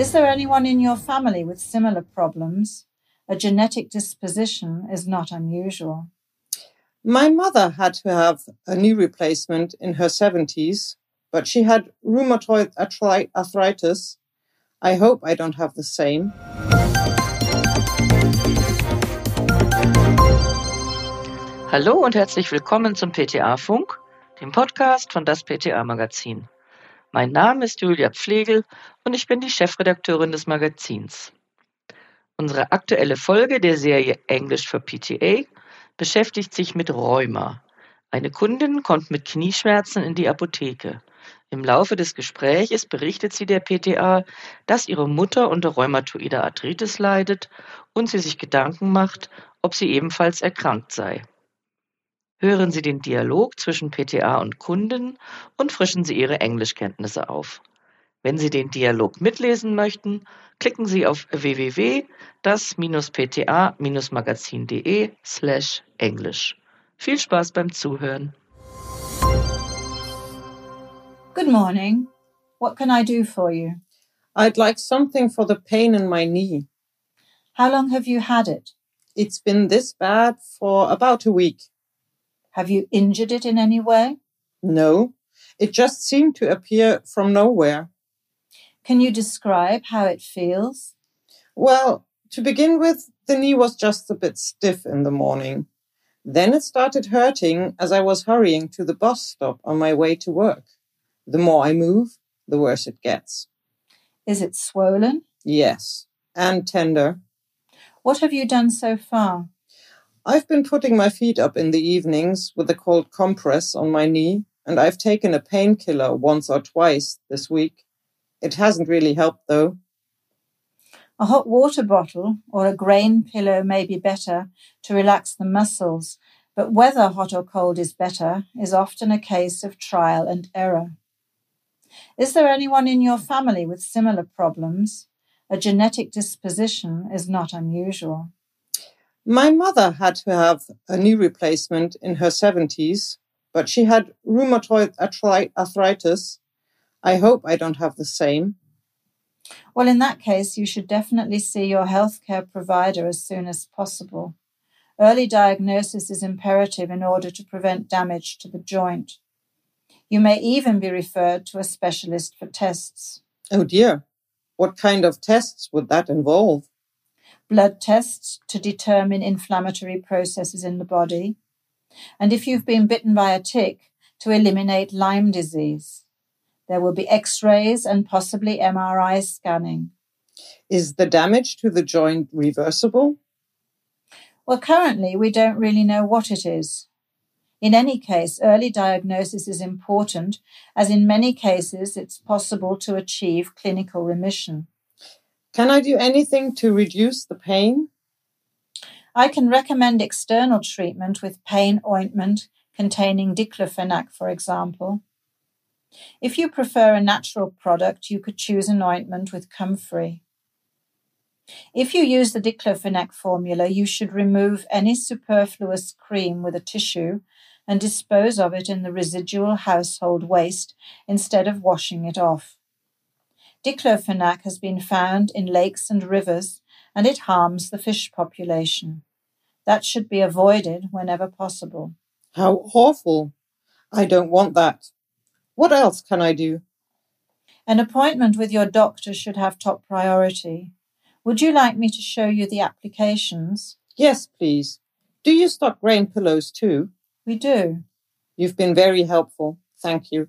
Is there anyone in your family with similar problems? A genetic disposition is not unusual. My mother had to have a knee replacement in her 70s, but she had rheumatoid arthritis. I hope I don't have the same. Hallo und herzlich willkommen zum PTA Funk, dem Podcast von das PTA Magazin. Mein Name ist Julia Pflegel und ich bin die Chefredakteurin des Magazins. Unsere aktuelle Folge der Serie Englisch für PTA beschäftigt sich mit Rheuma. Eine Kundin kommt mit Knieschmerzen in die Apotheke. Im Laufe des Gespräches berichtet sie der PTA, dass ihre Mutter unter rheumatoider Arthritis leidet und sie sich Gedanken macht, ob sie ebenfalls erkrankt sei. Hören Sie den Dialog zwischen PTA und Kunden und frischen Sie Ihre Englischkenntnisse auf. Wenn Sie den Dialog mitlesen möchten, klicken Sie auf www.das-pta-magazin.de slash Englisch. Viel Spaß beim Zuhören. Good morning. What can I do for you? I'd like something for the pain in my knee. How long have you had it? It's been this bad for about a week. Have you injured it in any way? No, it just seemed to appear from nowhere. Can you describe how it feels? Well, to begin with, the knee was just a bit stiff in the morning. Then it started hurting as I was hurrying to the bus stop on my way to work. The more I move, the worse it gets. Is it swollen? Yes, and tender. What have you done so far? I've been putting my feet up in the evenings with a cold compress on my knee, and I've taken a painkiller once or twice this week. It hasn't really helped though. A hot water bottle or a grain pillow may be better to relax the muscles, but whether hot or cold is better is often a case of trial and error. Is there anyone in your family with similar problems? A genetic disposition is not unusual. My mother had to have a knee replacement in her 70s, but she had rheumatoid arthritis. I hope I don't have the same. Well, in that case, you should definitely see your healthcare provider as soon as possible. Early diagnosis is imperative in order to prevent damage to the joint. You may even be referred to a specialist for tests. Oh dear. What kind of tests would that involve? Blood tests to determine inflammatory processes in the body, and if you've been bitten by a tick, to eliminate Lyme disease. There will be x rays and possibly MRI scanning. Is the damage to the joint reversible? Well, currently, we don't really know what it is. In any case, early diagnosis is important, as in many cases, it's possible to achieve clinical remission. Can I do anything to reduce the pain? I can recommend external treatment with pain ointment containing diclofenac, for example. If you prefer a natural product, you could choose an ointment with comfrey. If you use the diclofenac formula, you should remove any superfluous cream with a tissue and dispose of it in the residual household waste instead of washing it off. Diclofenac has been found in lakes and rivers, and it harms the fish population. That should be avoided whenever possible. How awful! I don't want that. What else can I do? An appointment with your doctor should have top priority. Would you like me to show you the applications? Yes, please. Do you stock grain pillows too? We do. You've been very helpful. Thank you.